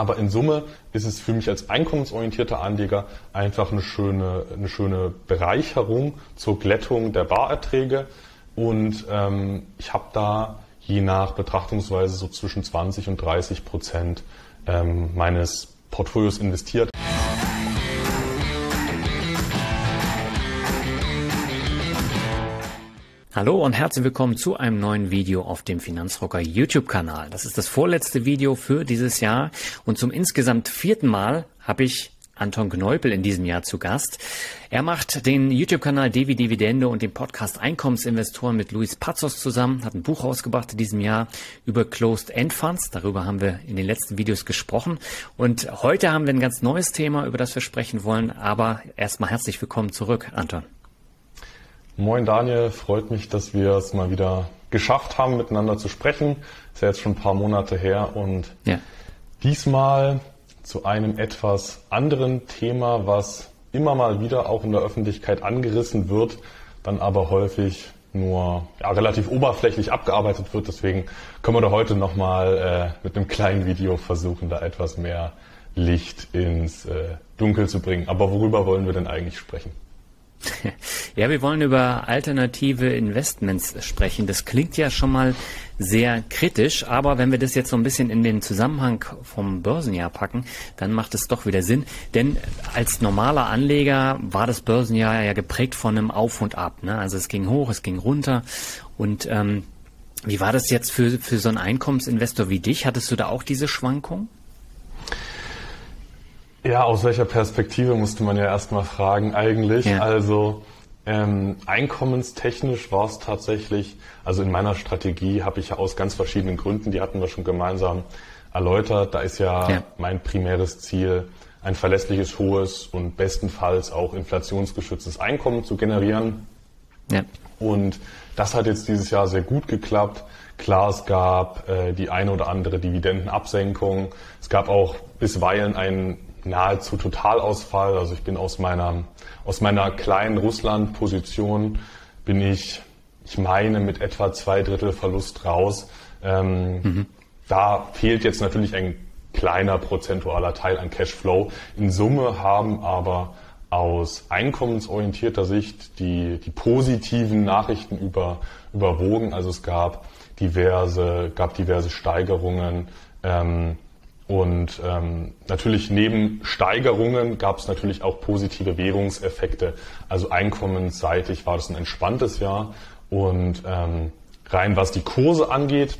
Aber in Summe ist es für mich als einkommensorientierter Anleger einfach eine schöne, eine schöne Bereicherung zur Glättung der Barerträge. Und ähm, ich habe da je nach Betrachtungsweise so zwischen 20 und 30 Prozent ähm, meines Portfolios investiert. Hallo und herzlich willkommen zu einem neuen Video auf dem Finanzrocker YouTube-Kanal. Das ist das vorletzte Video für dieses Jahr und zum insgesamt vierten Mal habe ich Anton Kneupel in diesem Jahr zu Gast. Er macht den YouTube-Kanal Devi Dividende und den Podcast Einkommensinvestoren mit Luis Pazos zusammen, hat ein Buch rausgebracht in diesem Jahr über Closed End Funds. Darüber haben wir in den letzten Videos gesprochen. Und heute haben wir ein ganz neues Thema, über das wir sprechen wollen. Aber erstmal herzlich willkommen zurück, Anton. Moin Daniel, freut mich, dass wir es mal wieder geschafft haben, miteinander zu sprechen. Ist ja jetzt schon ein paar Monate her und ja. diesmal zu einem etwas anderen Thema, was immer mal wieder auch in der Öffentlichkeit angerissen wird, dann aber häufig nur ja, relativ oberflächlich abgearbeitet wird. Deswegen können wir da heute nochmal äh, mit einem kleinen Video versuchen, da etwas mehr Licht ins äh, Dunkel zu bringen. Aber worüber wollen wir denn eigentlich sprechen? Ja, wir wollen über alternative Investments sprechen. Das klingt ja schon mal sehr kritisch, aber wenn wir das jetzt so ein bisschen in den Zusammenhang vom Börsenjahr packen, dann macht es doch wieder Sinn. Denn als normaler Anleger war das Börsenjahr ja geprägt von einem Auf und Ab. Ne? Also es ging hoch, es ging runter. Und ähm, wie war das jetzt für, für so einen Einkommensinvestor wie dich? Hattest du da auch diese Schwankung? Ja, aus welcher Perspektive musste man ja erstmal fragen eigentlich. Ja. Also ähm, einkommenstechnisch war es tatsächlich, also in meiner Strategie habe ich ja aus ganz verschiedenen Gründen, die hatten wir schon gemeinsam erläutert, da ist ja, ja. mein primäres Ziel, ein verlässliches, hohes und bestenfalls auch inflationsgeschütztes Einkommen zu generieren. Ja. Und das hat jetzt dieses Jahr sehr gut geklappt. Klar, es gab äh, die eine oder andere Dividendenabsenkung. Es gab auch bisweilen einen nahezu Totalausfall. Also ich bin aus meiner, aus meiner kleinen Russland-Position bin ich, ich meine, mit etwa zwei Drittel Verlust raus. Ähm, mhm. Da fehlt jetzt natürlich ein kleiner prozentualer Teil an Cashflow. In Summe haben aber aus einkommensorientierter Sicht die, die positiven Nachrichten über, überwogen. Also es gab diverse, gab diverse Steigerungen. Ähm, und ähm, natürlich neben Steigerungen gab es natürlich auch positive Währungseffekte. Also einkommensseitig war das ein entspanntes Jahr. Und ähm, rein was die Kurse angeht,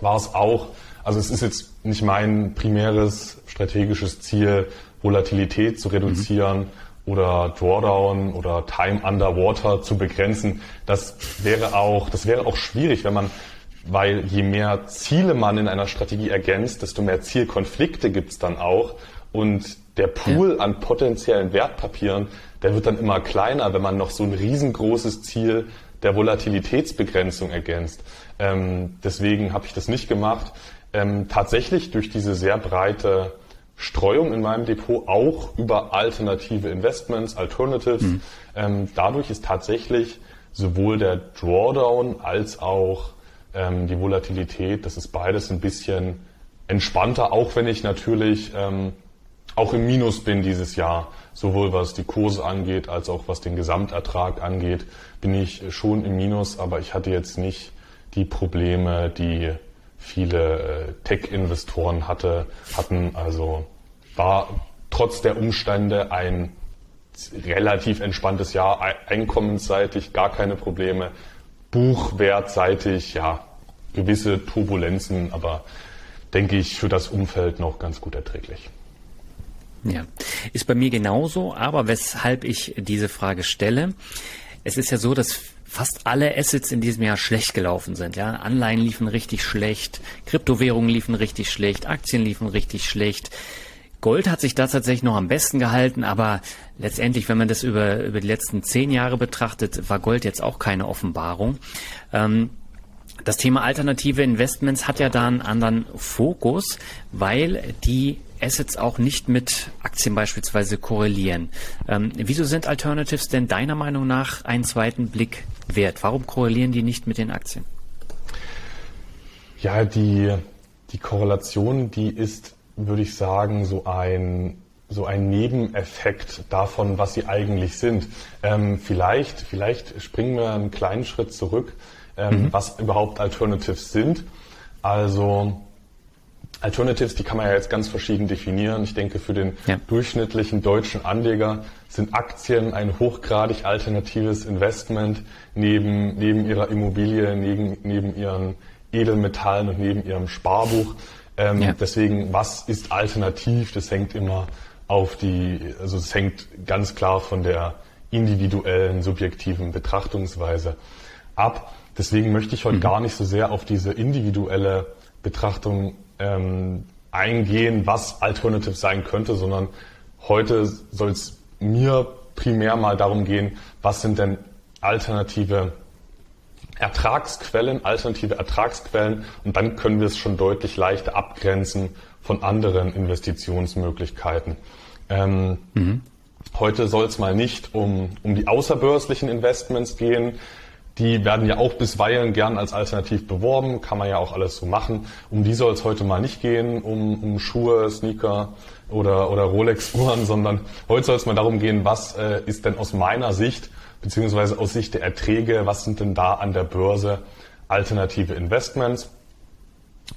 war es auch, also es ist jetzt nicht mein primäres strategisches Ziel, Volatilität zu reduzieren mhm. oder Drawdown oder Time Underwater zu begrenzen. Das wäre auch, das wäre auch schwierig, wenn man weil je mehr Ziele man in einer Strategie ergänzt, desto mehr Zielkonflikte gibt's dann auch. Und der Pool ja. an potenziellen Wertpapieren, der wird dann immer kleiner, wenn man noch so ein riesengroßes Ziel der Volatilitätsbegrenzung ergänzt. Ähm, deswegen habe ich das nicht gemacht. Ähm, tatsächlich durch diese sehr breite Streuung in meinem Depot auch über alternative Investments, Alternatives. Mhm. Ähm, dadurch ist tatsächlich sowohl der Drawdown als auch ähm, die Volatilität, das ist beides ein bisschen entspannter, auch wenn ich natürlich ähm, auch im Minus bin dieses Jahr, sowohl was die Kurse angeht, als auch was den Gesamtertrag angeht, bin ich schon im Minus, aber ich hatte jetzt nicht die Probleme, die viele äh, Tech-Investoren hatte, hatten. Also war trotz der Umstände ein relativ entspanntes Jahr, einkommensseitig gar keine Probleme, buchwertseitig, ja, gewisse Turbulenzen, aber denke ich für das Umfeld noch ganz gut erträglich. Ja, ist bei mir genauso, aber weshalb ich diese Frage stelle, es ist ja so, dass fast alle Assets in diesem Jahr schlecht gelaufen sind. Ja, Anleihen liefen richtig schlecht, Kryptowährungen liefen richtig schlecht, Aktien liefen richtig schlecht. Gold hat sich da tatsächlich noch am besten gehalten, aber letztendlich, wenn man das über, über die letzten zehn Jahre betrachtet, war Gold jetzt auch keine Offenbarung. Ähm, das Thema alternative Investments hat ja da einen anderen Fokus, weil die Assets auch nicht mit Aktien beispielsweise korrelieren. Ähm, wieso sind Alternatives denn deiner Meinung nach einen zweiten Blick wert? Warum korrelieren die nicht mit den Aktien? Ja, die, die Korrelation, die ist würde ich sagen, so ein so ein Nebeneffekt davon, was sie eigentlich sind. Ähm, vielleicht, vielleicht springen wir einen kleinen Schritt zurück, ähm, mhm. was überhaupt Alternatives sind. Also Alternatives, die kann man ja jetzt ganz verschieden definieren. Ich denke, für den ja. durchschnittlichen deutschen Anleger sind Aktien ein hochgradig alternatives Investment neben, neben ihrer Immobilie, neben, neben ihren Edelmetallen und neben ihrem Sparbuch. Ähm, ja. Deswegen, was ist alternativ? Das hängt immer auf die, also es hängt ganz klar von der individuellen, subjektiven Betrachtungsweise ab. Deswegen möchte ich heute mhm. gar nicht so sehr auf diese individuelle Betrachtung ähm, eingehen, was Alternative sein könnte, sondern heute soll es mir primär mal darum gehen, was sind denn alternative Ertragsquellen, alternative Ertragsquellen und dann können wir es schon deutlich leichter abgrenzen von anderen Investitionsmöglichkeiten. Ähm, mhm. Heute soll es mal nicht um, um die außerbörslichen Investments gehen. Die werden ja auch bisweilen gern als alternativ beworben, kann man ja auch alles so machen. Um die soll es heute mal nicht gehen, um, um Schuhe, Sneaker oder, oder Rolex-Uhren, sondern heute soll es mal darum gehen, was äh, ist denn aus meiner Sicht, beziehungsweise aus Sicht der Erträge, was sind denn da an der Börse alternative Investments?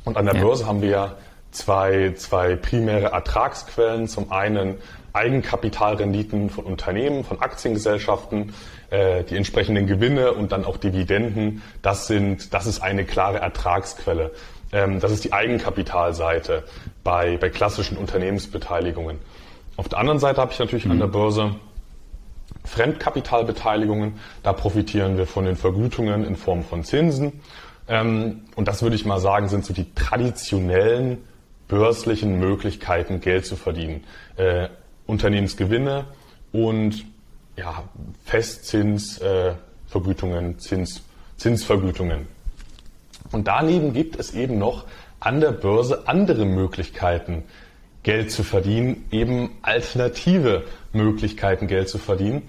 Und an der ja. Börse haben wir ja zwei, zwei primäre Ertragsquellen. Zum einen Eigenkapitalrenditen von Unternehmen, von Aktiengesellschaften, äh, die entsprechenden Gewinne und dann auch Dividenden. Das sind, das ist eine klare Ertragsquelle. Ähm, das ist die Eigenkapitalseite bei, bei klassischen Unternehmensbeteiligungen. Auf der anderen Seite habe ich natürlich mhm. an der Börse Fremdkapitalbeteiligungen. Da profitieren wir von den Vergütungen in Form von Zinsen. Ähm, und das würde ich mal sagen, sind so die traditionellen börslichen Möglichkeiten, Geld zu verdienen. Äh, Unternehmensgewinne und ja, Festzinsvergütungen, äh, Zins, Zinsvergütungen. Und daneben gibt es eben noch an der Börse andere Möglichkeiten, Geld zu verdienen, eben alternative Möglichkeiten, Geld zu verdienen.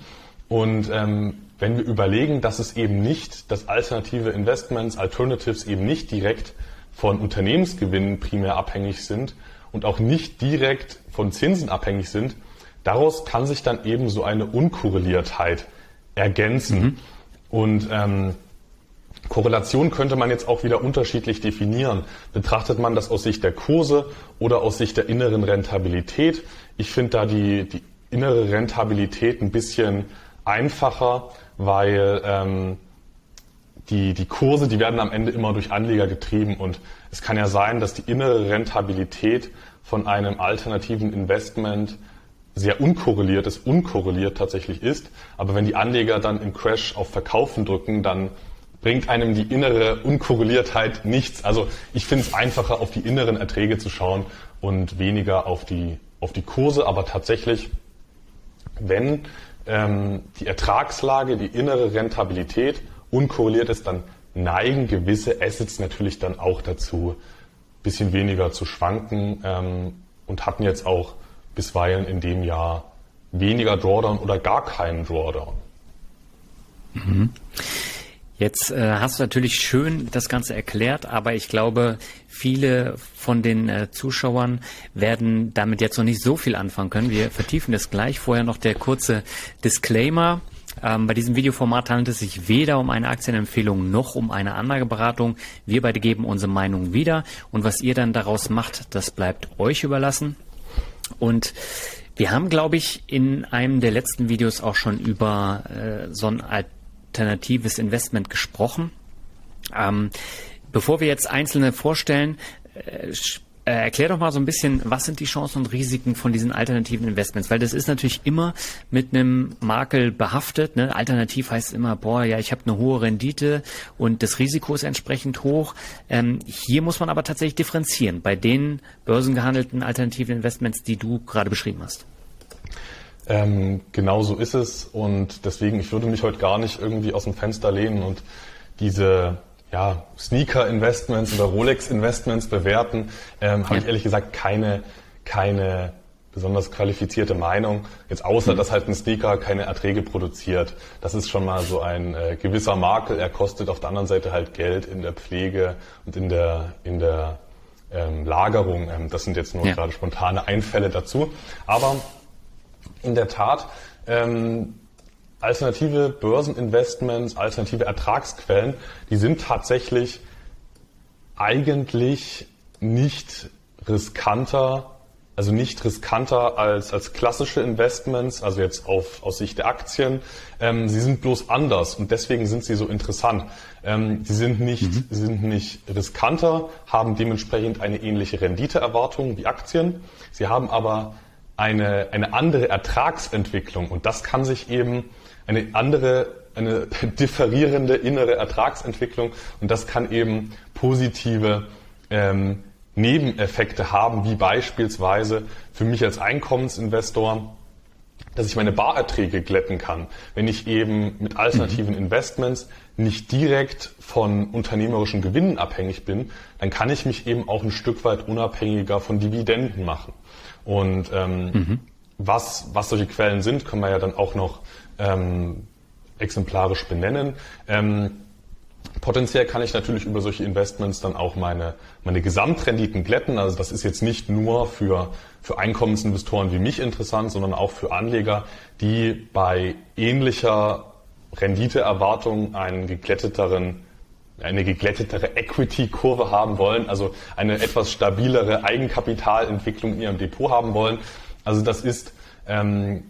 Und ähm, wenn wir überlegen, dass es eben nicht, dass alternative Investments, Alternatives eben nicht direkt von Unternehmensgewinnen primär abhängig sind und auch nicht direkt von Zinsen abhängig sind, daraus kann sich dann eben so eine Unkorreliertheit ergänzen. Mhm. Und ähm, Korrelation könnte man jetzt auch wieder unterschiedlich definieren. Betrachtet man das aus Sicht der Kurse oder aus Sicht der inneren Rentabilität? Ich finde da die, die innere Rentabilität ein bisschen einfacher, weil ähm, die, die Kurse, die werden am Ende immer durch Anleger getrieben und es kann ja sein, dass die innere Rentabilität von einem alternativen Investment sehr unkorreliert ist, unkorreliert tatsächlich ist. Aber wenn die Anleger dann im Crash auf Verkaufen drücken, dann bringt einem die innere Unkorreliertheit nichts. Also ich finde es einfacher, auf die inneren Erträge zu schauen und weniger auf die, auf die Kurse. Aber tatsächlich, wenn ähm, die Ertragslage, die innere Rentabilität unkorreliert ist, dann neigen gewisse Assets natürlich dann auch dazu, bisschen weniger zu schwanken ähm, und hatten jetzt auch bisweilen in dem Jahr weniger Drawdown oder gar keinen Drawdown. Mhm. Jetzt äh, hast du natürlich schön das Ganze erklärt, aber ich glaube, viele von den äh, Zuschauern werden damit jetzt noch nicht so viel anfangen können. Wir vertiefen das gleich. Vorher noch der kurze Disclaimer. Ähm, bei diesem Videoformat handelt es sich weder um eine Aktienempfehlung noch um eine Anlageberatung. Wir beide geben unsere Meinung wieder und was ihr dann daraus macht, das bleibt euch überlassen. Und wir haben, glaube ich, in einem der letzten Videos auch schon über äh, so ein alternatives Investment gesprochen. Ähm, bevor wir jetzt einzelne vorstellen, äh, äh, erklär doch mal so ein bisschen, was sind die Chancen und Risiken von diesen alternativen Investments? Weil das ist natürlich immer mit einem Makel behaftet. Ne? Alternativ heißt immer, boah, ja, ich habe eine hohe Rendite und das Risiko ist entsprechend hoch. Ähm, hier muss man aber tatsächlich differenzieren bei den börsengehandelten alternativen Investments, die du gerade beschrieben hast. Ähm, genau so ist es und deswegen, ich würde mich heute gar nicht irgendwie aus dem Fenster lehnen und diese ja, Sneaker-Investments oder Rolex-Investments bewerten, ähm, habe ja. ich ehrlich gesagt keine, keine besonders qualifizierte Meinung. Jetzt außer, mhm. dass halt ein Sneaker keine Erträge produziert. Das ist schon mal so ein äh, gewisser Makel. Er kostet auf der anderen Seite halt Geld in der Pflege und in der, in der ähm, Lagerung. Ähm, das sind jetzt nur ja. gerade spontane Einfälle dazu. Aber in der Tat, ähm, alternative Börseninvestments, alternative Ertragsquellen, die sind tatsächlich eigentlich nicht riskanter, also nicht riskanter als, als klassische Investments, also jetzt auf, aus Sicht der Aktien. Ähm, sie sind bloß anders und deswegen sind sie so interessant. Ähm, sie sind nicht, mhm. sind nicht riskanter, haben dementsprechend eine ähnliche Renditeerwartung wie Aktien. Sie haben aber eine, eine andere Ertragsentwicklung und das kann sich eben eine andere, eine differierende innere Ertragsentwicklung und das kann eben positive ähm, Nebeneffekte haben, wie beispielsweise für mich als Einkommensinvestor, dass ich meine Barerträge glätten kann, wenn ich eben mit alternativen mhm. Investments nicht direkt von unternehmerischen Gewinnen abhängig bin, dann kann ich mich eben auch ein Stück weit unabhängiger von Dividenden machen. Und ähm, mhm. Was, was solche Quellen sind, können wir ja dann auch noch ähm, exemplarisch benennen. Ähm, Potenziell kann ich natürlich über solche Investments dann auch meine, meine Gesamtrenditen glätten. Also das ist jetzt nicht nur für, für Einkommensinvestoren wie mich interessant, sondern auch für Anleger, die bei ähnlicher Renditeerwartung einen geglätteteren eine geglättetere Equity-Kurve haben wollen, also eine etwas stabilere Eigenkapitalentwicklung in ihrem Depot haben wollen. Also das ist ähm,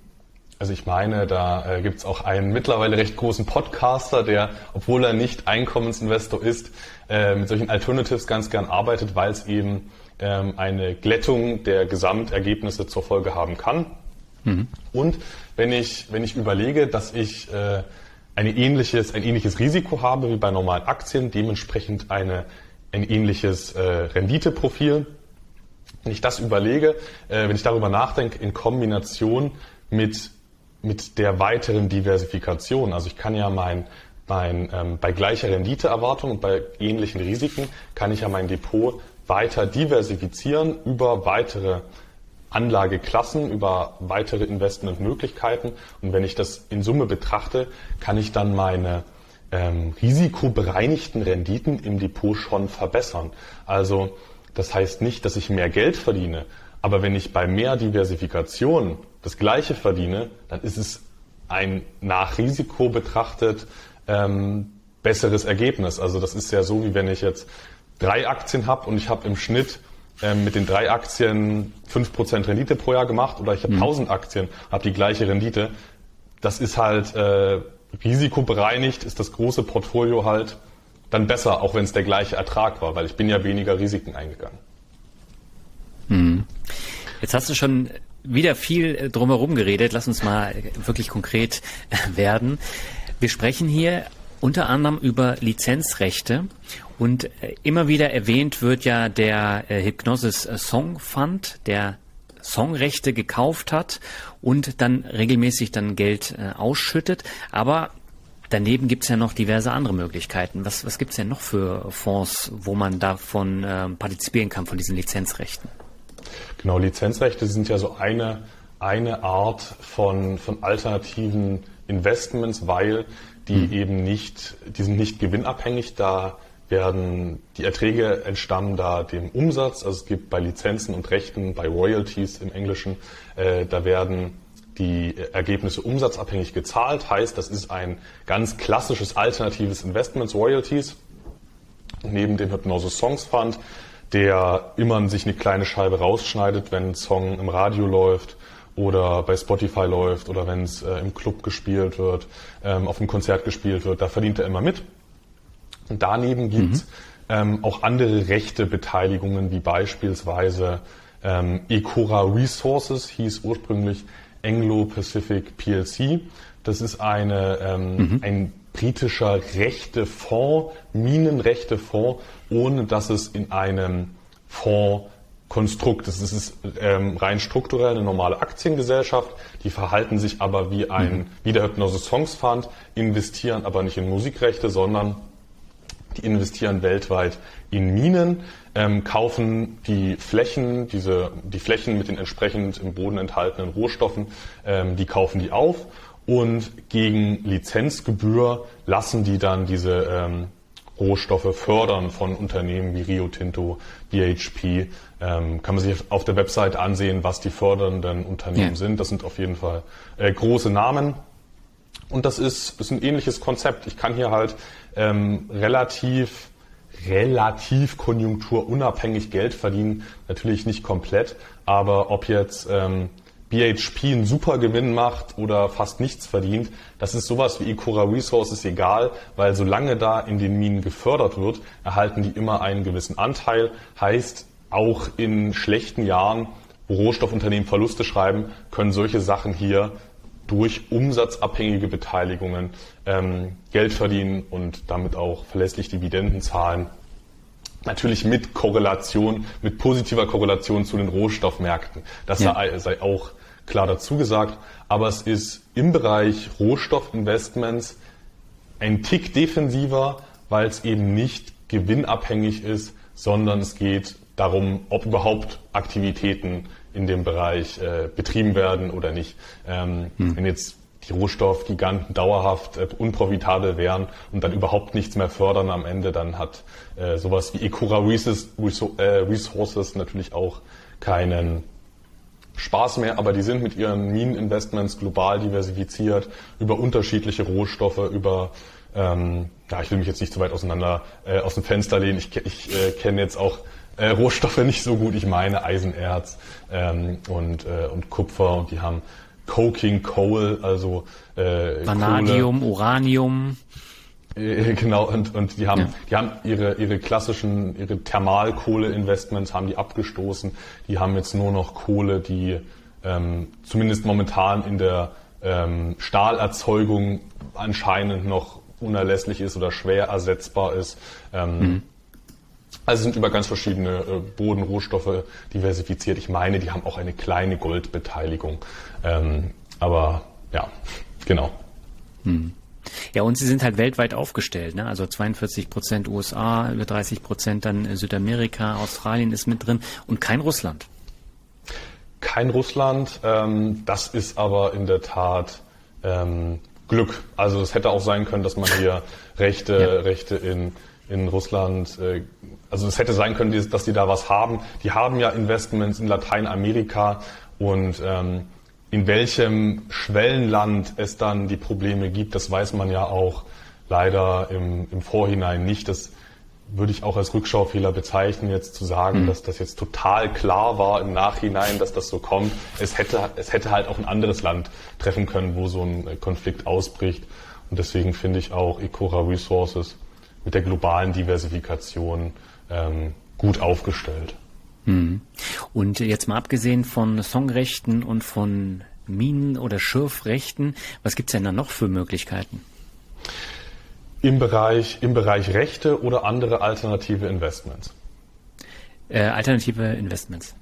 also ich meine, da äh, gibt es auch einen mittlerweile recht großen Podcaster, der, obwohl er nicht Einkommensinvestor ist, äh, mit solchen Alternatives ganz gern arbeitet, weil es eben ähm, eine Glättung der Gesamtergebnisse zur Folge haben kann. Mhm. Und wenn ich, wenn ich überlege, dass ich äh, eine ähnliches, ein ähnliches Risiko habe wie bei normalen Aktien, dementsprechend eine, ein ähnliches äh, Renditeprofil, wenn ich das überlege, äh, wenn ich darüber nachdenke, in Kombination mit mit der weiteren Diversifikation. Also ich kann ja mein, mein ähm, bei gleicher Renditeerwartung und bei ähnlichen Risiken kann ich ja mein Depot weiter diversifizieren über weitere Anlageklassen, über weitere Investmentmöglichkeiten. Und wenn ich das in Summe betrachte, kann ich dann meine ähm, risikobereinigten Renditen im Depot schon verbessern. Also das heißt nicht, dass ich mehr Geld verdiene, aber wenn ich bei mehr Diversifikation das Gleiche verdiene, dann ist es ein nach Risiko betrachtet ähm, besseres Ergebnis. Also das ist ja so, wie wenn ich jetzt drei Aktien habe und ich habe im Schnitt ähm, mit den drei Aktien fünf Prozent Rendite pro Jahr gemacht oder ich habe mhm. 1000 Aktien, habe die gleiche Rendite. Das ist halt äh, risikobereinigt, ist das große Portfolio halt dann besser, auch wenn es der gleiche Ertrag war, weil ich bin ja weniger Risiken eingegangen. Mhm. Jetzt hast du schon wieder viel äh, drumherum geredet. Lass uns mal wirklich konkret äh, werden. Wir sprechen hier unter anderem über Lizenzrechte und äh, immer wieder erwähnt wird ja der Hypnosis Song Fund, der Songrechte gekauft hat und dann regelmäßig dann Geld ausschüttet. Aber daneben gibt es ja noch diverse andere Möglichkeiten. Was, was gibt es denn noch für Fonds, wo man davon äh, partizipieren kann, von diesen Lizenzrechten? Genau, Lizenzrechte sind ja so eine, eine Art von, von alternativen Investments, weil die mhm. eben nicht, die sind nicht gewinnabhängig, da werden die Erträge entstammen da dem Umsatz. Also es gibt bei Lizenzen und Rechten, bei Royalties im Englischen, äh, da werden die Ergebnisse umsatzabhängig gezahlt. Heißt, das ist ein ganz klassisches alternatives Investments, Royalties. Neben dem Hypnosis Songs Fund der immer sich eine kleine Scheibe rausschneidet, wenn ein Song im Radio läuft oder bei Spotify läuft oder wenn es äh, im Club gespielt wird, ähm, auf einem Konzert gespielt wird. Da verdient er immer mit. Und daneben gibt es mhm. ähm, auch andere rechte Beteiligungen, wie beispielsweise ähm, Ecora Resources, hieß ursprünglich Anglo-Pacific PLC. Das ist eine, ähm, mhm. ein britischer Rechtefonds, Minenrechtefonds, ohne dass es in einem Fondskonstrukt ist. Es ist ähm, rein strukturell eine normale Aktiengesellschaft, die verhalten sich aber wie ein, mhm. wie der Hypnosis Songs Fund, investieren aber nicht in Musikrechte, sondern die investieren weltweit in Minen, ähm, kaufen die Flächen, diese, die Flächen mit den entsprechend im Boden enthaltenen Rohstoffen, ähm, die kaufen die auf und gegen Lizenzgebühr lassen die dann diese ähm, Rohstoffe fördern von Unternehmen wie Rio Tinto, BHP. Ähm, kann man sich auf der Website ansehen, was die fördernden Unternehmen ja. sind. Das sind auf jeden Fall äh, große Namen. Und das ist, ist ein ähnliches Konzept. Ich kann hier halt ähm, relativ relativ konjunkturunabhängig Geld verdienen. Natürlich nicht komplett, aber ob jetzt ähm, BHP einen super Gewinn macht oder fast nichts verdient, das ist sowas wie Ecora Resources egal, weil solange da in den Minen gefördert wird, erhalten die immer einen gewissen Anteil. Heißt, auch in schlechten Jahren, wo Rohstoffunternehmen Verluste schreiben, können solche Sachen hier durch umsatzabhängige Beteiligungen ähm, Geld verdienen und damit auch verlässlich Dividenden zahlen. Natürlich mit Korrelation, mit positiver Korrelation zu den Rohstoffmärkten. Das ja. sei, sei auch klar dazu gesagt, aber es ist im Bereich Rohstoffinvestments ein Tick defensiver, weil es eben nicht gewinnabhängig ist, sondern es geht darum, ob überhaupt Aktivitäten in dem Bereich äh, betrieben werden oder nicht. Ähm, hm. Wenn jetzt die Rohstoffgiganten dauerhaft äh, unprofitabel wären und dann überhaupt nichts mehr fördern am Ende, dann hat äh, sowas wie Ecura äh, Resources natürlich auch keinen Spaß mehr, aber die sind mit ihren Mineninvestments global diversifiziert über unterschiedliche Rohstoffe, über ähm, ja, ich will mich jetzt nicht zu weit auseinander äh, aus dem Fenster lehnen. Ich, ich äh, kenne jetzt auch äh, Rohstoffe nicht so gut. Ich meine Eisenerz ähm, und, äh, und Kupfer und die haben Coking Coal, also äh, Vanadium, Kohle. Uranium. Äh, genau, und, und die haben, ja. die haben ihre, ihre klassischen, ihre Thermalkohle-Investments haben die abgestoßen. Die haben jetzt nur noch Kohle, die ähm, zumindest momentan in der ähm, Stahlerzeugung anscheinend noch unerlässlich ist oder schwer ersetzbar ist. Ähm, mhm. Also sind über ganz verschiedene äh, Bodenrohstoffe diversifiziert. Ich meine, die haben auch eine kleine Goldbeteiligung. Ähm, aber ja, genau. Mhm. Ja, und sie sind halt weltweit aufgestellt. Ne? Also 42 Prozent USA, über 30 Prozent dann Südamerika, Australien ist mit drin und kein Russland. Kein Russland. Ähm, das ist aber in der Tat ähm, Glück. Also es hätte auch sein können, dass man hier Rechte, ja. Rechte in, in Russland, äh, also es hätte sein können, dass die da was haben. Die haben ja Investments in Lateinamerika und ähm, in welchem Schwellenland es dann die Probleme gibt, das weiß man ja auch leider im, im Vorhinein nicht. Das würde ich auch als Rückschaufehler bezeichnen, jetzt zu sagen, mhm. dass das jetzt total klar war im Nachhinein, dass das so kommt. Es hätte, es hätte halt auch ein anderes Land treffen können, wo so ein Konflikt ausbricht. Und deswegen finde ich auch Ecora Resources mit der globalen Diversifikation ähm, gut aufgestellt. Mhm. Und jetzt mal abgesehen von Songrechten und von Minen- oder Schürfrechten, was gibt es denn da noch für Möglichkeiten? Im Bereich, Im Bereich Rechte oder andere alternative Investments? Äh, alternative Investments.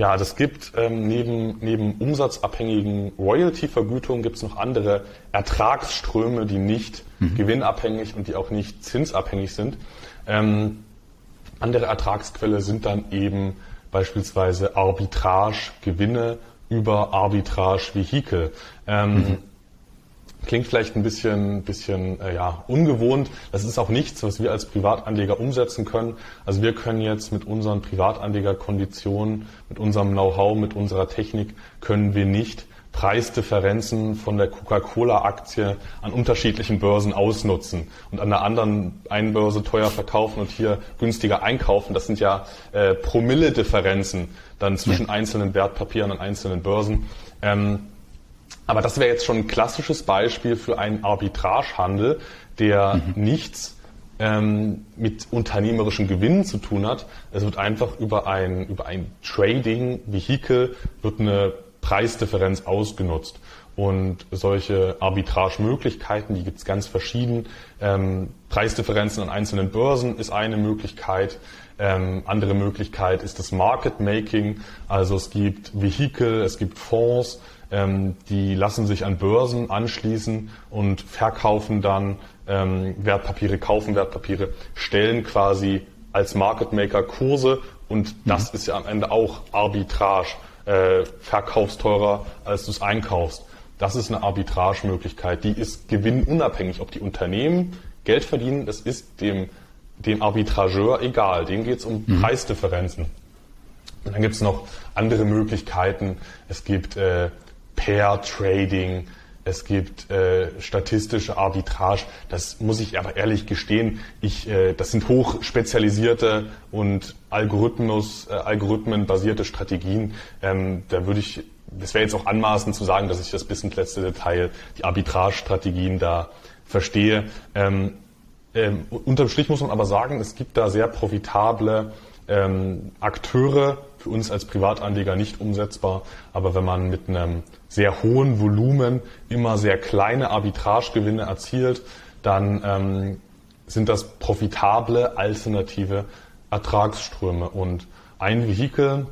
Ja, das gibt ähm, neben, neben umsatzabhängigen Royalty-Vergütungen gibt es noch andere Ertragsströme, die nicht mhm. gewinnabhängig und die auch nicht zinsabhängig sind. Ähm, andere Ertragsquelle sind dann eben beispielsweise Arbitrage-Gewinne über Arbitrage-Vehikel. Ähm, mhm. Klingt vielleicht ein bisschen, bisschen äh, ja, ungewohnt. Das ist auch nichts, was wir als Privatanleger umsetzen können. Also wir können jetzt mit unseren Privatanlegerkonditionen, mit unserem Know-how, mit unserer Technik, können wir nicht Preisdifferenzen von der Coca-Cola-Aktie an unterschiedlichen Börsen ausnutzen und an der anderen einen Börse teuer verkaufen und hier günstiger einkaufen. Das sind ja äh, Promille-Differenzen dann zwischen ja. einzelnen Wertpapieren an einzelnen Börsen. Ähm, aber das wäre jetzt schon ein klassisches Beispiel für einen Arbitragehandel, der mhm. nichts ähm, mit unternehmerischen Gewinnen zu tun hat. Es wird einfach über ein, über ein Trading-Vehikel wird eine Preisdifferenz ausgenutzt. Und solche Arbitragemöglichkeiten, die gibt es ganz verschieden. Ähm, Preisdifferenzen an einzelnen Börsen ist eine Möglichkeit. Ähm, andere Möglichkeit ist das Market Making. Also es gibt Vehikel, es gibt Fonds, ähm, die lassen sich an Börsen anschließen und verkaufen dann ähm, Wertpapiere, kaufen Wertpapiere, stellen quasi als Market Maker Kurse und das mhm. ist ja am Ende auch Arbitrage äh, verkaufst teurer, als du es einkaufst. Das ist eine Arbitragemöglichkeit, die ist gewinnunabhängig, ob die Unternehmen Geld verdienen, das ist dem, dem Arbitrageur egal. Dem geht es um mhm. Preisdifferenzen. Und dann gibt es noch andere Möglichkeiten. Es gibt äh, Pair Trading, es gibt äh, statistische Arbitrage. Das muss ich aber ehrlich gestehen. Ich, äh, das sind hochspezialisierte und Algorithmus, äh, Algorithmenbasierte Strategien. Ähm, da würde ich, das wäre jetzt auch anmaßend zu sagen, dass ich das bis ins letzte Detail, die Arbitrage-Strategien da verstehe. Ähm, ähm, unterm Strich muss man aber sagen, es gibt da sehr profitable ähm, Akteure, für uns als Privatanleger nicht umsetzbar. Aber wenn man mit einem sehr hohen Volumen immer sehr kleine Arbitragegewinne erzielt, dann ähm, sind das profitable alternative Ertragsströme. Und ein Vehikel,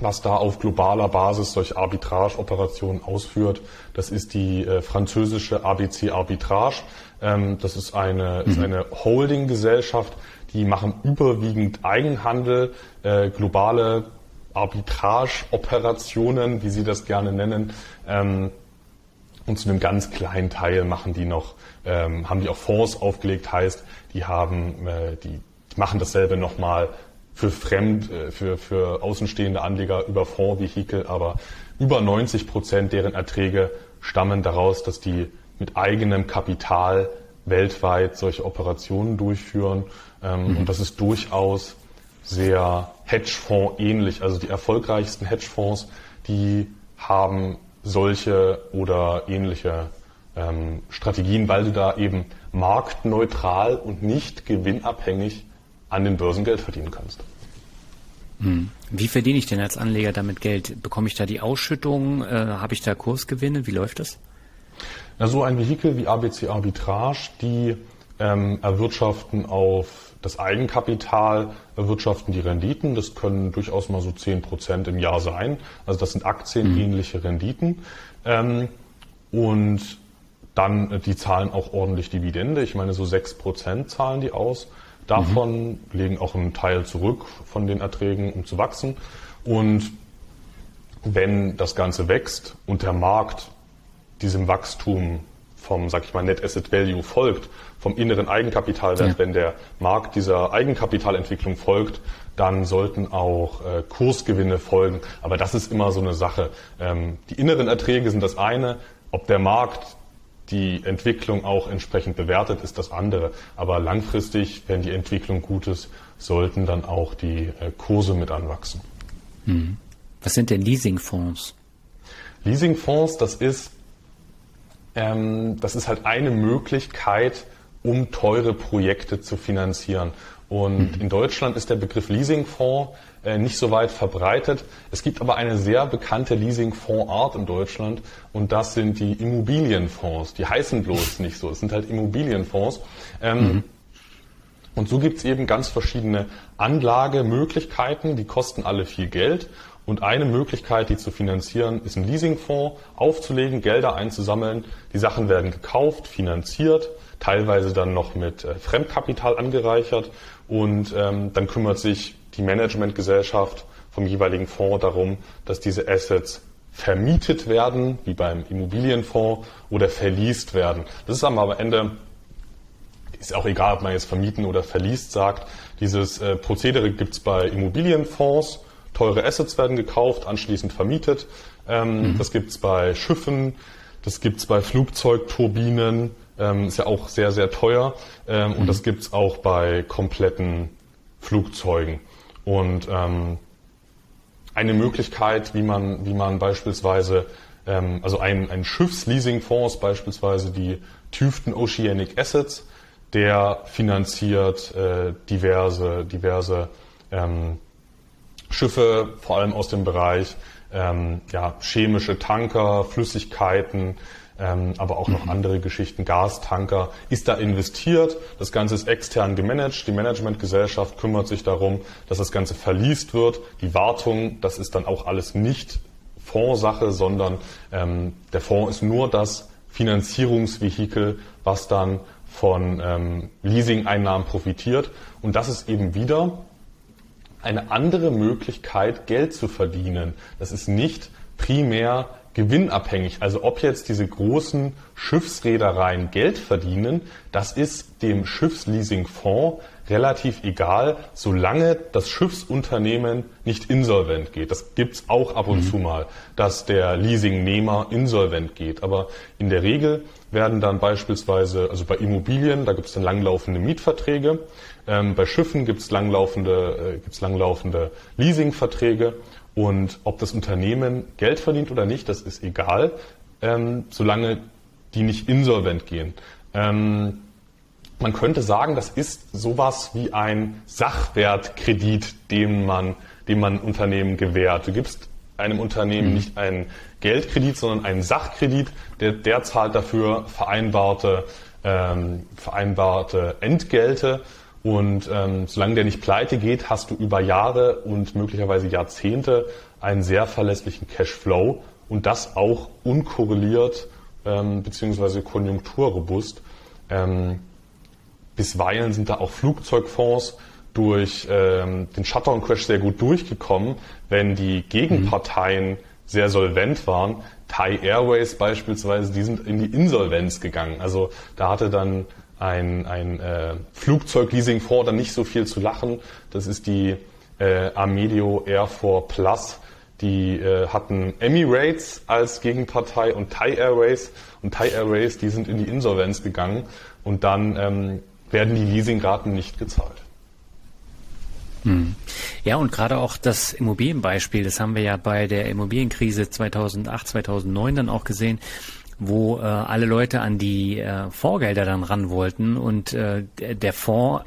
was da auf globaler Basis solche Arbitrage-Operationen ausführt, das ist die äh, französische ABC Arbitrage. Ähm, das ist eine, mhm. ist eine Holding-Gesellschaft, die machen überwiegend Eigenhandel, äh, globale Arbitrage-Operationen, wie sie das gerne nennen. Ähm, und zu einem ganz kleinen Teil machen die noch, ähm, haben die auch Fonds aufgelegt, heißt, die haben, äh, die, die machen dasselbe nochmal für fremd, äh, für, für außenstehende Anleger über Fondsvehikel, aber über 90 Prozent deren Erträge stammen daraus, dass die mit eigenem Kapital weltweit solche Operationen durchführen. Ähm, mhm. Und das ist durchaus sehr Hedgefonds ähnlich. Also die erfolgreichsten Hedgefonds, die haben solche oder ähnliche ähm, Strategien, weil du da eben marktneutral und nicht gewinnabhängig an den Börsen Geld verdienen kannst. Mhm. Wie verdiene ich denn als Anleger damit Geld? Bekomme ich da die Ausschüttung? Äh, Habe ich da Kursgewinne? Wie läuft das? Na, so ein Vehikel wie ABC Arbitrage, die ähm, erwirtschaften auf das Eigenkapital, erwirtschaften die Renditen. Das können durchaus mal so 10 Prozent im Jahr sein. Also das sind aktienähnliche mhm. Renditen. Ähm, und dann, äh, die zahlen auch ordentlich Dividende. Ich meine, so 6 Prozent zahlen die aus. Davon mhm. legen auch einen Teil zurück von den Erträgen, um zu wachsen. Und wenn das Ganze wächst und der Markt diesem Wachstum vom, sag ich mal, Net Asset Value folgt, vom inneren Eigenkapitalwert, ja. wenn der Markt dieser Eigenkapitalentwicklung folgt, dann sollten auch äh, Kursgewinne folgen. Aber das ist immer so eine Sache. Ähm, die inneren Erträge sind das eine. Ob der Markt die Entwicklung auch entsprechend bewertet, ist das andere. Aber langfristig, wenn die Entwicklung gut ist, sollten dann auch die äh, Kurse mit anwachsen. Hm. Was sind denn Leasingfonds? Leasingfonds, das ist ähm, das ist halt eine Möglichkeit, um teure Projekte zu finanzieren. Und mhm. in Deutschland ist der Begriff Leasingfonds nicht so weit verbreitet. Es gibt aber eine sehr bekannte Leasingfondsart in Deutschland und das sind die Immobilienfonds. Die heißen bloß nicht so, es sind halt Immobilienfonds. Ähm, mhm. Und so gibt es eben ganz verschiedene Anlagemöglichkeiten, die kosten alle viel Geld und eine Möglichkeit, die zu finanzieren, ist ein Leasingfonds aufzulegen, Gelder einzusammeln. Die Sachen werden gekauft, finanziert, teilweise dann noch mit äh, Fremdkapital angereichert und ähm, dann kümmert sich die Managementgesellschaft vom jeweiligen Fonds darum, dass diese Assets vermietet werden, wie beim Immobilienfonds, oder verliest werden. Das ist aber am Ende, ist auch egal, ob man jetzt vermieten oder verliest sagt. Dieses äh, Prozedere gibt es bei Immobilienfonds teure Assets werden gekauft, anschließend vermietet. Ähm, mhm. Das gibt's bei Schiffen, das gibt's bei Flugzeugturbinen, ähm, ist ja auch sehr, sehr teuer. Ähm, mhm. Und das gibt's auch bei kompletten Flugzeugen. Und ähm, eine Möglichkeit, wie man, wie man beispielsweise, ähm, also ein, ein Schiffsleasingfonds, beispielsweise die Tüften Oceanic Assets, der finanziert äh, diverse, diverse ähm, Schiffe, vor allem aus dem Bereich ähm, ja, chemische Tanker, Flüssigkeiten, ähm, aber auch noch mhm. andere Geschichten, Gastanker, ist da investiert. Das Ganze ist extern gemanagt. Die Managementgesellschaft kümmert sich darum, dass das Ganze verliest wird. Die Wartung, das ist dann auch alles nicht Fondssache, sondern ähm, der Fonds ist nur das Finanzierungsvehikel, was dann von ähm, Leasing-Einnahmen profitiert. Und das ist eben wieder eine andere Möglichkeit, Geld zu verdienen. Das ist nicht primär gewinnabhängig. Also ob jetzt diese großen Schiffsreedereien Geld verdienen, das ist dem Schiffsleasingfonds relativ egal, solange das Schiffsunternehmen nicht insolvent geht. Das gibt's auch ab und mhm. zu mal, dass der Leasingnehmer insolvent geht. Aber in der Regel werden dann beispielsweise, also bei Immobilien, da gibt's dann langlaufende Mietverträge, ähm, bei Schiffen gibt's langlaufende, äh, gibt's langlaufende Leasingverträge und ob das Unternehmen Geld verdient oder nicht, das ist egal, ähm, solange die nicht insolvent gehen. Ähm, man könnte sagen, das ist sowas wie ein Sachwertkredit, den man, den man Unternehmen gewährt. Du gibst einem Unternehmen mhm. nicht einen Geldkredit, sondern einen Sachkredit, der, der zahlt dafür vereinbarte, ähm, vereinbarte Entgelte. Und ähm, solange der nicht pleite geht, hast du über Jahre und möglicherweise Jahrzehnte einen sehr verlässlichen Cashflow und das auch unkorreliert ähm, beziehungsweise konjunkturrobust. Ähm, Bisweilen sind da auch Flugzeugfonds durch ähm, den Shutdown-Crash sehr gut durchgekommen, wenn die Gegenparteien mhm. sehr solvent waren. Thai Airways beispielsweise, die sind in die Insolvenz gegangen. Also da hatte dann ein, ein äh, Flugzeugleasingfonds dann nicht so viel zu lachen. Das ist die äh, Amedio Air 4 Plus. Die äh, hatten Emirates als Gegenpartei und Thai Airways. Und Thai Airways, die sind in die Insolvenz gegangen. Und dann ähm, werden die Leasingraten nicht gezahlt. Hm. Ja, und gerade auch das Immobilienbeispiel, das haben wir ja bei der Immobilienkrise 2008, 2009 dann auch gesehen, wo äh, alle Leute an die äh, Vorgelder dann ran wollten und äh, der Fonds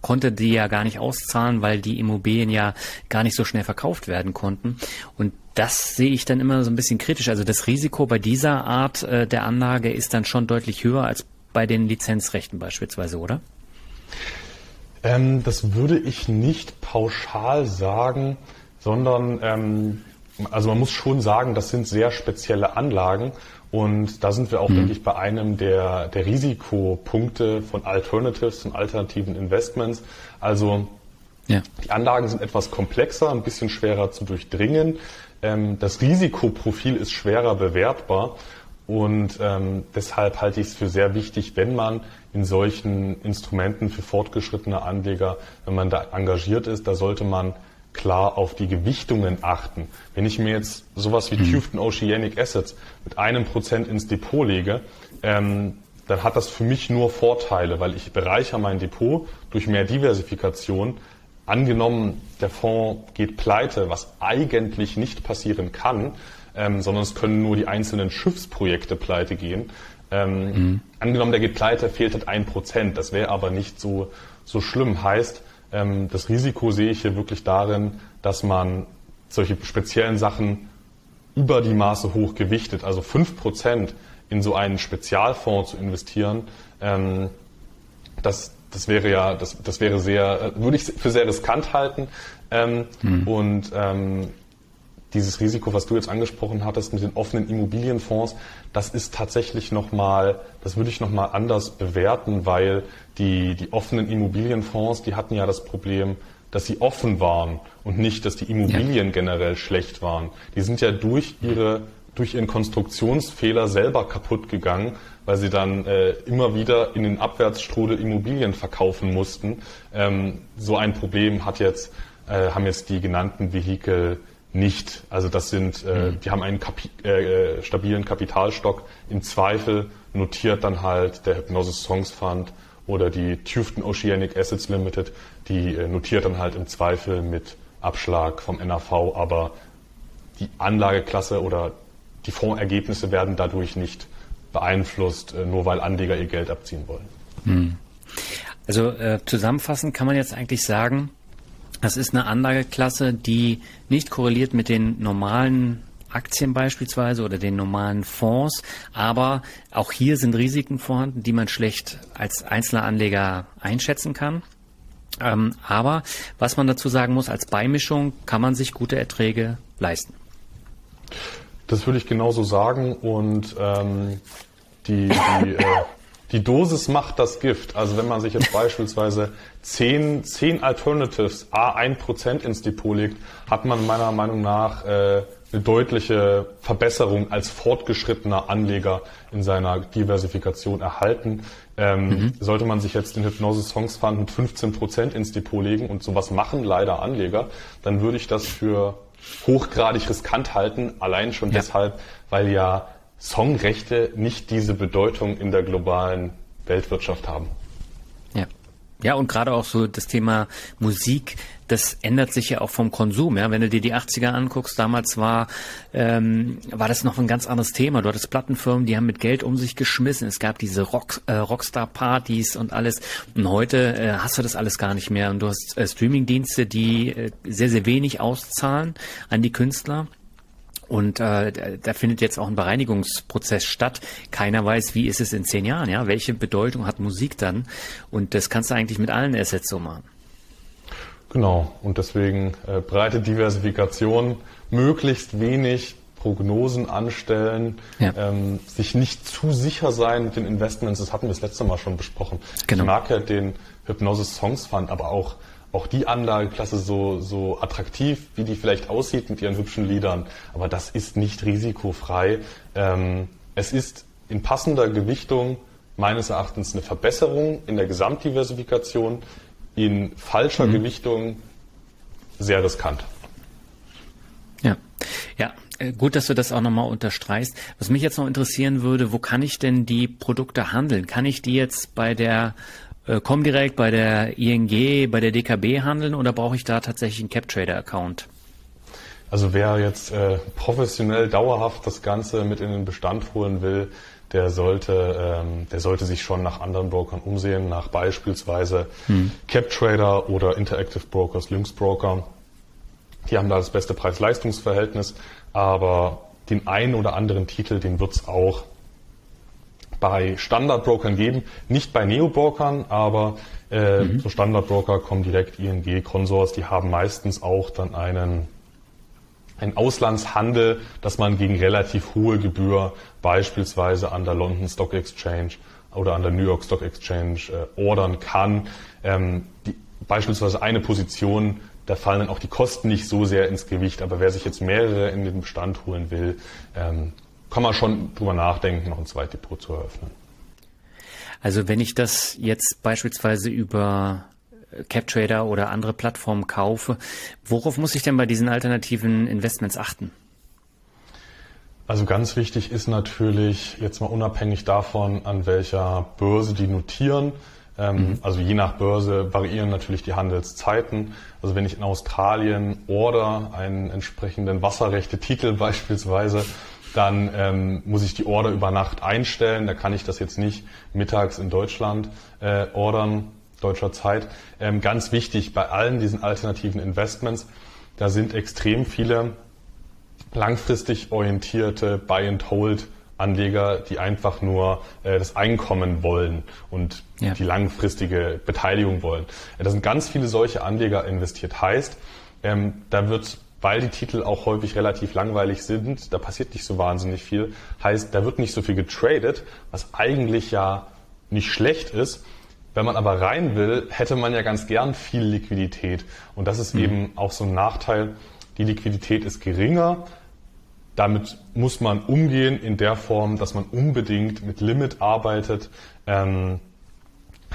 konnte die ja gar nicht auszahlen, weil die Immobilien ja gar nicht so schnell verkauft werden konnten. Und das sehe ich dann immer so ein bisschen kritisch. Also das Risiko bei dieser Art äh, der Anlage ist dann schon deutlich höher als bei den Lizenzrechten beispielsweise, oder? Ähm, das würde ich nicht pauschal sagen, sondern ähm, also man muss schon sagen, das sind sehr spezielle Anlagen und da sind wir auch, mhm. denke ich, bei einem der, der Risikopunkte von Alternatives und alternativen Investments. Also ja. die Anlagen sind etwas komplexer, ein bisschen schwerer zu durchdringen. Ähm, das Risikoprofil ist schwerer bewertbar und ähm, deshalb halte ich es für sehr wichtig, wenn man in solchen Instrumenten für fortgeschrittene Anleger, wenn man da engagiert ist, da sollte man klar auf die Gewichtungen achten. Wenn ich mir jetzt sowas wie mhm. Oceanic Assets mit einem Prozent ins Depot lege, ähm, dann hat das für mich nur Vorteile, weil ich bereichere mein Depot durch mehr Diversifikation. Angenommen, der Fonds geht pleite, was eigentlich nicht passieren kann, ähm, sondern es können nur die einzelnen Schiffsprojekte pleite gehen. Ähm, mhm. Angenommen, der geht pleite, fehlt halt ein Prozent. Das wäre aber nicht so, so schlimm. Heißt, ähm, das Risiko sehe ich hier wirklich darin, dass man solche speziellen Sachen über die Maße hoch gewichtet, also fünf Prozent in so einen Spezialfonds zu investieren, ähm, das, das wäre ja, das, das wäre sehr, äh, würde ich für sehr riskant halten. Ähm, mhm. Und ähm, dieses Risiko, was du jetzt angesprochen hattest mit den offenen Immobilienfonds, das ist tatsächlich nochmal, das würde ich nochmal anders bewerten, weil die, die offenen Immobilienfonds, die hatten ja das Problem, dass sie offen waren und nicht, dass die Immobilien ja. generell schlecht waren. Die sind ja durch ihre durch ihren Konstruktionsfehler selber kaputt gegangen, weil sie dann äh, immer wieder in den Abwärtsstrudel Immobilien verkaufen mussten. Ähm, so ein Problem hat jetzt, äh, haben jetzt die genannten Vehikel nicht. Also das sind, äh, mhm. die haben einen Kapi äh, stabilen Kapitalstock. Im Zweifel notiert dann halt der Hypnosis Songs Fund oder die Tufton Oceanic Assets Limited, die äh, notiert dann halt im Zweifel mit Abschlag vom NAV, aber die Anlageklasse oder die Fondsergebnisse werden dadurch nicht beeinflusst, äh, nur weil Anleger ihr Geld abziehen wollen. Mhm. Also äh, zusammenfassend kann man jetzt eigentlich sagen, das ist eine Anlageklasse, die nicht korreliert mit den normalen Aktien beispielsweise oder den normalen Fonds, aber auch hier sind Risiken vorhanden, die man schlecht als einzelner Anleger einschätzen kann. Ähm, aber was man dazu sagen muss, als Beimischung kann man sich gute Erträge leisten. Das würde ich genauso sagen und ähm, die, die äh, die Dosis macht das Gift. Also wenn man sich jetzt beispielsweise zehn, zehn Alternatives A 1% ins Depot legt, hat man meiner Meinung nach äh, eine deutliche Verbesserung als fortgeschrittener Anleger in seiner Diversifikation erhalten. Ähm, mhm. Sollte man sich jetzt den Hypnosis Songs Fund mit 15% ins Depot legen und sowas machen leider Anleger, dann würde ich das für hochgradig riskant halten, allein schon ja. deshalb, weil ja Songrechte nicht diese Bedeutung in der globalen Weltwirtschaft haben. Ja. Ja, und gerade auch so das Thema Musik, das ändert sich ja auch vom Konsum. Ja, wenn du dir die 80er anguckst, damals war ähm, war das noch ein ganz anderes Thema. Du hattest Plattenfirmen, die haben mit Geld um sich geschmissen. Es gab diese Rock äh, Rockstar-Partys und alles. Und heute äh, hast du das alles gar nicht mehr. Und du hast äh, Streaming-Dienste, die äh, sehr sehr wenig auszahlen an die Künstler. Und äh, da findet jetzt auch ein Bereinigungsprozess statt. Keiner weiß, wie ist es in zehn Jahren, ja? Welche Bedeutung hat Musik dann? Und das kannst du eigentlich mit allen Assets so machen. Genau. Und deswegen äh, breite Diversifikation, möglichst wenig Prognosen anstellen, ja. ähm, sich nicht zu sicher sein mit den Investments. Das hatten wir das letzte Mal schon besprochen. Genau. Ich mag ja den Hypnosis Songs Fund, aber auch auch die Anlageklasse so, so attraktiv, wie die vielleicht aussieht mit ihren hübschen Liedern. Aber das ist nicht risikofrei. Ähm, es ist in passender Gewichtung meines Erachtens eine Verbesserung in der Gesamtdiversifikation, in falscher mhm. Gewichtung sehr riskant. Ja, ja, äh, Gut, dass du das auch nochmal unterstreichst. Was mich jetzt noch interessieren würde, wo kann ich denn die Produkte handeln? Kann ich die jetzt bei der äh, Comdirect, bei der ING, bei der DKB handeln oder brauche ich da tatsächlich einen CapTrader-Account? Also wer jetzt äh, professionell dauerhaft das Ganze mit in den Bestand holen will, der sollte, ähm, der sollte sich schon nach anderen Brokern umsehen, nach beispielsweise hm. CapTrader oder Interactive Brokers, Lynx Broker. Die haben da das beste Preis-Leistungs-Verhältnis, aber den einen oder anderen Titel, den wird es auch bei Standardbrokern geben, nicht bei Neobrokern, aber äh, mhm. so Standardbroker kommen direkt ING, Consors, die haben meistens auch dann einen ein Auslandshandel, dass man gegen relativ hohe Gebühr beispielsweise an der London Stock Exchange oder an der New York Stock Exchange äh, ordern kann. Ähm, die, beispielsweise eine Position, da fallen dann auch die Kosten nicht so sehr ins Gewicht, aber wer sich jetzt mehrere in den Bestand holen will, ähm, kann man schon drüber nachdenken, noch ein Zweitdepot zu eröffnen. Also wenn ich das jetzt beispielsweise über äh, CapTrader oder andere Plattformen kaufe, worauf muss ich denn bei diesen alternativen Investments achten? Also ganz wichtig ist natürlich, jetzt mal unabhängig davon, an welcher Börse die notieren, ähm, mhm. also je nach Börse variieren natürlich die Handelszeiten. Also wenn ich in Australien oder einen entsprechenden Wasserrechte-Titel beispielsweise dann ähm, muss ich die Order über Nacht einstellen. Da kann ich das jetzt nicht mittags in Deutschland äh, ordern, deutscher Zeit. Ähm, ganz wichtig bei allen diesen alternativen Investments, da sind extrem viele langfristig orientierte Buy-and-Hold Anleger, die einfach nur äh, das Einkommen wollen und ja. die langfristige Beteiligung wollen. Da sind ganz viele solche Anleger investiert. Heißt, ähm, da wird weil die Titel auch häufig relativ langweilig sind, da passiert nicht so wahnsinnig viel. Heißt, da wird nicht so viel getradet, was eigentlich ja nicht schlecht ist. Wenn man aber rein will, hätte man ja ganz gern viel Liquidität. Und das ist mhm. eben auch so ein Nachteil. Die Liquidität ist geringer. Damit muss man umgehen in der Form, dass man unbedingt mit Limit arbeitet. Ähm,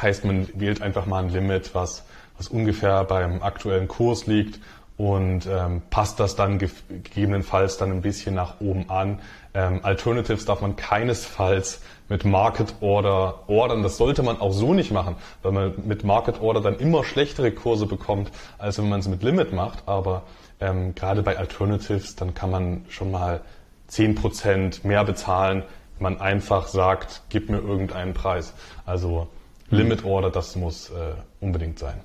heißt, man wählt einfach mal ein Limit, was, was ungefähr beim aktuellen Kurs liegt und ähm, passt das dann gegebenenfalls dann ein bisschen nach oben an. Ähm, Alternatives darf man keinesfalls mit Market Order ordern. Das sollte man auch so nicht machen, weil man mit Market Order dann immer schlechtere Kurse bekommt, als wenn man es mit Limit macht. Aber ähm, gerade bei Alternatives, dann kann man schon mal zehn Prozent mehr bezahlen, wenn man einfach sagt, gib mir irgendeinen Preis. Also Limit Order, das muss äh, unbedingt sein.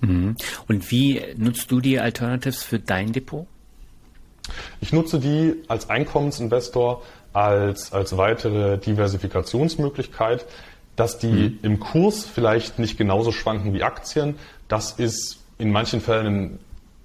Mhm. Und wie nutzt du die Alternatives für dein Depot? Ich nutze die als Einkommensinvestor als, als weitere Diversifikationsmöglichkeit. Dass die mhm. im Kurs vielleicht nicht genauso schwanken wie Aktien, das ist in manchen Fällen ein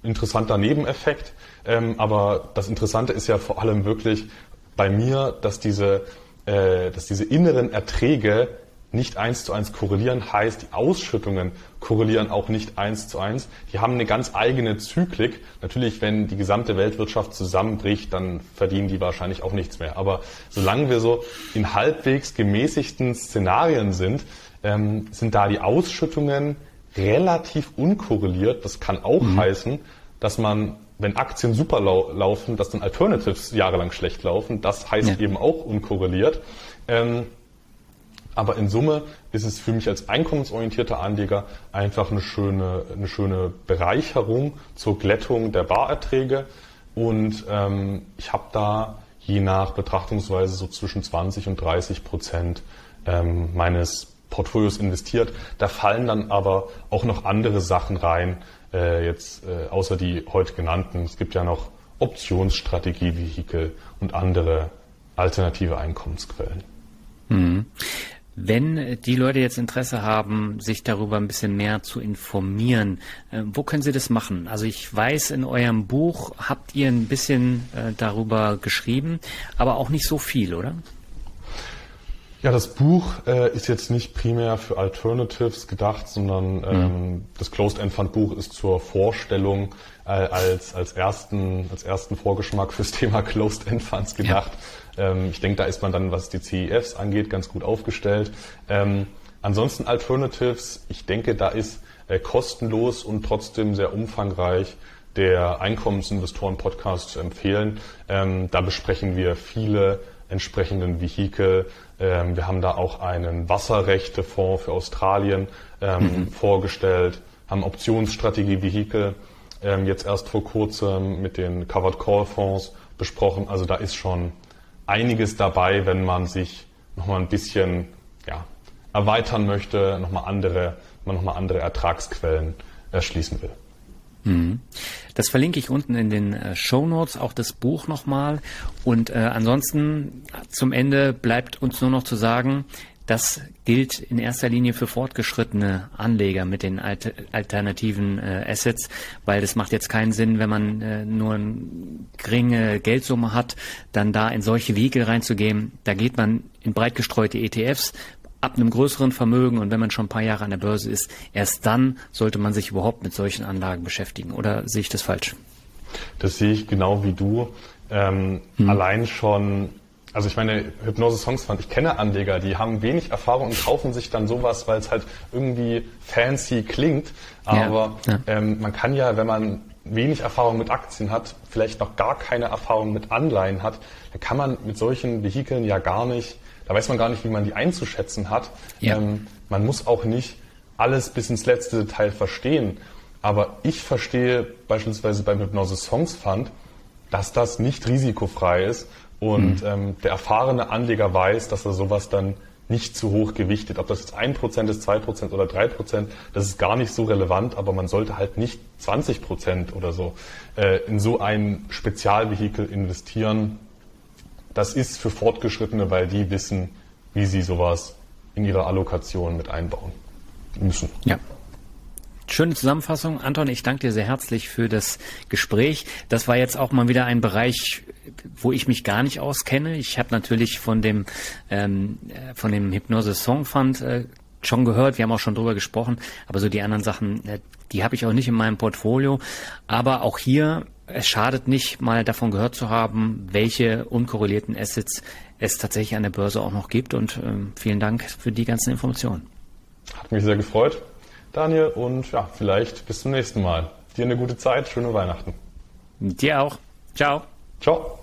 interessanter Nebeneffekt. Ähm, aber das Interessante ist ja vor allem wirklich bei mir, dass diese, äh, dass diese inneren Erträge nicht eins zu eins korrelieren, heißt, die Ausschüttungen korrelieren auch nicht eins zu eins. Die haben eine ganz eigene Zyklik. Natürlich, wenn die gesamte Weltwirtschaft zusammenbricht, dann verdienen die wahrscheinlich auch nichts mehr. Aber solange wir so in halbwegs gemäßigten Szenarien sind, ähm, sind da die Ausschüttungen relativ unkorreliert. Das kann auch mhm. heißen, dass man, wenn Aktien super lau laufen, dass dann Alternatives jahrelang schlecht laufen. Das heißt ja. eben auch unkorreliert. Ähm, aber in Summe ist es für mich als einkommensorientierter Anleger einfach eine schöne, eine schöne Bereicherung zur Glättung der Barerträge. Und ähm, ich habe da je nach Betrachtungsweise so zwischen 20 und 30 Prozent ähm, meines Portfolios investiert. Da fallen dann aber auch noch andere Sachen rein, äh, jetzt äh, außer die heute genannten. Es gibt ja noch Optionsstrategie-Vehikel und andere alternative Einkommensquellen. Mhm. Wenn die Leute jetzt Interesse haben, sich darüber ein bisschen mehr zu informieren, äh, wo können sie das machen? Also ich weiß, in eurem Buch habt ihr ein bisschen äh, darüber geschrieben, aber auch nicht so viel, oder? Ja, das Buch äh, ist jetzt nicht primär für Alternatives gedacht, sondern mhm. ähm, das Closed-End-Fund-Buch ist zur Vorstellung äh, als, als, ersten, als ersten Vorgeschmack fürs Thema Closed-End-Funds gedacht. Ja. Ähm, ich denke, da ist man dann, was die CEFs angeht, ganz gut aufgestellt. Ähm, ansonsten Alternatives, ich denke, da ist äh, kostenlos und trotzdem sehr umfangreich der Einkommensinvestoren-Podcast zu empfehlen. Ähm, da besprechen wir viele entsprechenden Vehikel. Wir haben da auch einen Wasserrechtefonds für Australien mhm. vorgestellt, haben Optionsstrategie-Vehikel jetzt erst vor kurzem mit den Covered Call Fonds besprochen. Also da ist schon einiges dabei, wenn man sich nochmal ein bisschen ja, erweitern möchte, nochmal andere, noch mal andere Ertragsquellen erschließen will. Mhm. Das verlinke ich unten in den äh, Show Notes, auch das Buch nochmal. Und äh, ansonsten zum Ende bleibt uns nur noch zu sagen, das gilt in erster Linie für fortgeschrittene Anleger mit den alter, alternativen äh, Assets, weil das macht jetzt keinen Sinn, wenn man äh, nur eine geringe Geldsumme hat, dann da in solche Vehikel reinzugehen. Da geht man in breit gestreute ETFs ab einem größeren Vermögen und wenn man schon ein paar Jahre an der Börse ist, erst dann sollte man sich überhaupt mit solchen Anlagen beschäftigen. Oder sehe ich das falsch? Das sehe ich genau wie du. Ähm, hm. Allein schon also ich meine, Hypnose Songs Fund, ich kenne Anleger, die haben wenig Erfahrung und kaufen sich dann sowas, weil es halt irgendwie fancy klingt. Aber ja, ja. Ähm, man kann ja, wenn man wenig Erfahrung mit Aktien hat, vielleicht noch gar keine Erfahrung mit Anleihen hat, dann kann man mit solchen Vehikeln ja gar nicht, da weiß man gar nicht, wie man die einzuschätzen hat. Ja. Ähm, man muss auch nicht alles bis ins letzte Detail verstehen. Aber ich verstehe beispielsweise beim Hypnose Songs Fund, dass das nicht risikofrei ist und mhm. ähm, der erfahrene Anleger weiß, dass er sowas dann nicht zu hoch gewichtet. Ob das jetzt ein Prozent ist, zwei Prozent oder drei Prozent, das ist gar nicht so relevant, aber man sollte halt nicht 20 Prozent oder so äh, in so ein Spezialvehikel investieren. Das ist für Fortgeschrittene, weil die wissen, wie sie sowas in ihre Allokation mit einbauen müssen. Ja. Schöne Zusammenfassung. Anton, ich danke dir sehr herzlich für das Gespräch. Das war jetzt auch mal wieder ein Bereich, wo ich mich gar nicht auskenne. Ich habe natürlich von dem ähm, äh, von dem Hypnose Song Fund äh, schon gehört, wir haben auch schon drüber gesprochen, aber so die anderen Sachen, äh, die habe ich auch nicht in meinem Portfolio. Aber auch hier, es schadet nicht, mal davon gehört zu haben, welche unkorrelierten Assets es tatsächlich an der Börse auch noch gibt. Und ähm, vielen Dank für die ganzen Informationen. Hat mich sehr gefreut. Daniel, und ja, vielleicht bis zum nächsten Mal. Dir eine gute Zeit, schöne Weihnachten. Dir auch. Ciao. Ciao.